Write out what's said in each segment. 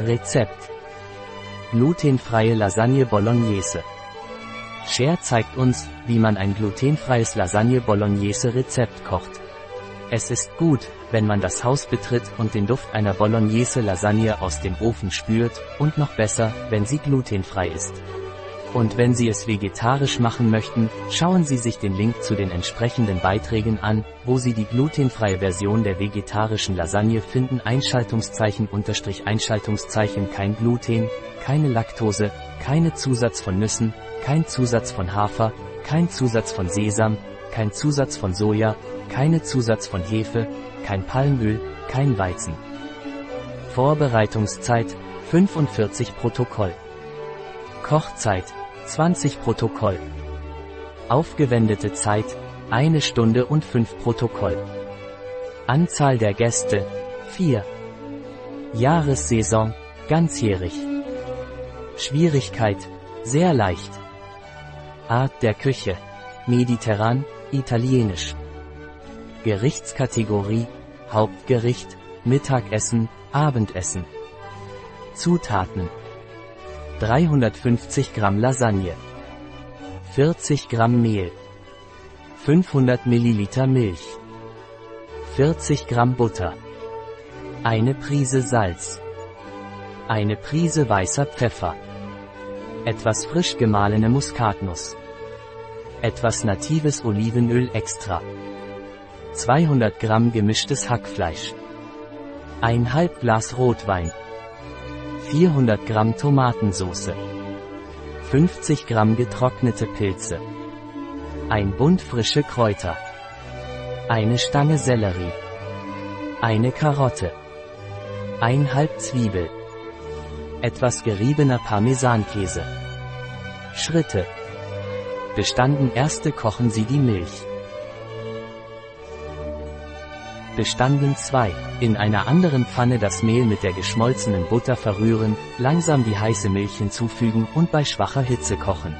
Rezept. Glutenfreie Lasagne Bolognese. Cher zeigt uns, wie man ein glutenfreies Lasagne Bolognese Rezept kocht. Es ist gut, wenn man das Haus betritt und den Duft einer Bolognese Lasagne aus dem Ofen spürt, und noch besser, wenn sie glutenfrei ist. Und wenn Sie es vegetarisch machen möchten, schauen Sie sich den Link zu den entsprechenden Beiträgen an, wo Sie die glutenfreie Version der vegetarischen Lasagne finden Einschaltungszeichen unterstrich Einschaltungszeichen kein Gluten, keine Laktose, keine Zusatz von Nüssen, kein Zusatz von Hafer, kein Zusatz von Sesam, kein Zusatz von Soja, keine Zusatz von Hefe, kein Palmöl, kein Weizen. Vorbereitungszeit 45 Protokoll. Kochzeit 20 Protokoll. Aufgewendete Zeit 1 Stunde und 5 Protokoll. Anzahl der Gäste 4. Jahressaison ganzjährig. Schwierigkeit sehr leicht. Art der Küche mediterran, italienisch. Gerichtskategorie Hauptgericht, Mittagessen, Abendessen. Zutaten 350 Gramm Lasagne, 40 Gramm Mehl, 500 Milliliter Milch, 40 Gramm Butter, eine Prise Salz, eine Prise weißer Pfeffer, etwas frisch gemahlene Muskatnuss, etwas natives Olivenöl extra, 200 Gramm gemischtes Hackfleisch, ein halb Glas Rotwein, 400 Gramm Tomatensauce, 50 Gramm getrocknete Pilze, ein Bund frische Kräuter, eine Stange Sellerie, eine Karotte, ein halb Zwiebel, etwas geriebener Parmesankäse. Schritte. Bestanden erste kochen Sie die Milch. Bestanden 2. In einer anderen Pfanne das Mehl mit der geschmolzenen Butter verrühren, langsam die heiße Milch hinzufügen und bei schwacher Hitze kochen.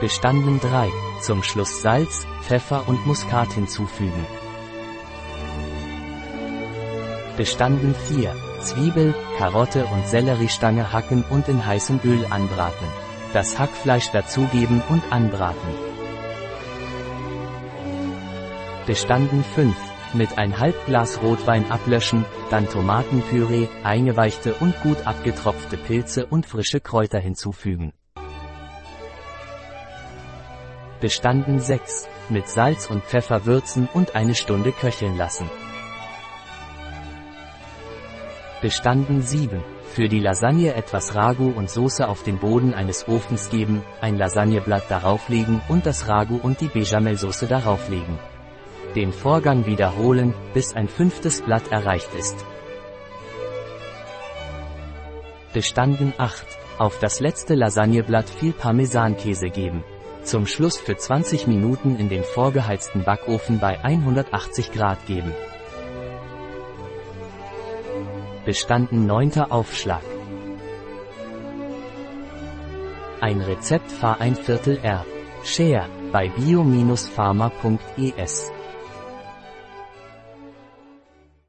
Bestanden 3. Zum Schluss Salz, Pfeffer und Muskat hinzufügen. Bestanden 4. Zwiebel, Karotte und Selleriestange hacken und in heißem Öl anbraten. Das Hackfleisch dazugeben und anbraten. Bestanden 5. Mit ein halb Glas Rotwein ablöschen, dann Tomatenpüree, eingeweichte und gut abgetropfte Pilze und frische Kräuter hinzufügen. Bestanden 6. Mit Salz und Pfeffer würzen und eine Stunde köcheln lassen. Bestanden 7. Für die Lasagne etwas Ragu und Soße auf den Boden eines Ofens geben, ein Lasagneblatt darauflegen und das Ragu und die Bechamelsoße darauflegen. Den Vorgang wiederholen, bis ein fünftes Blatt erreicht ist. Bestanden 8. Auf das letzte Lasagneblatt viel Parmesankäse geben. Zum Schluss für 20 Minuten in den vorgeheizten Backofen bei 180 Grad geben. Bestanden 9. Aufschlag. Ein Rezept Fahr ein Viertel R. Share bei bio-pharma.es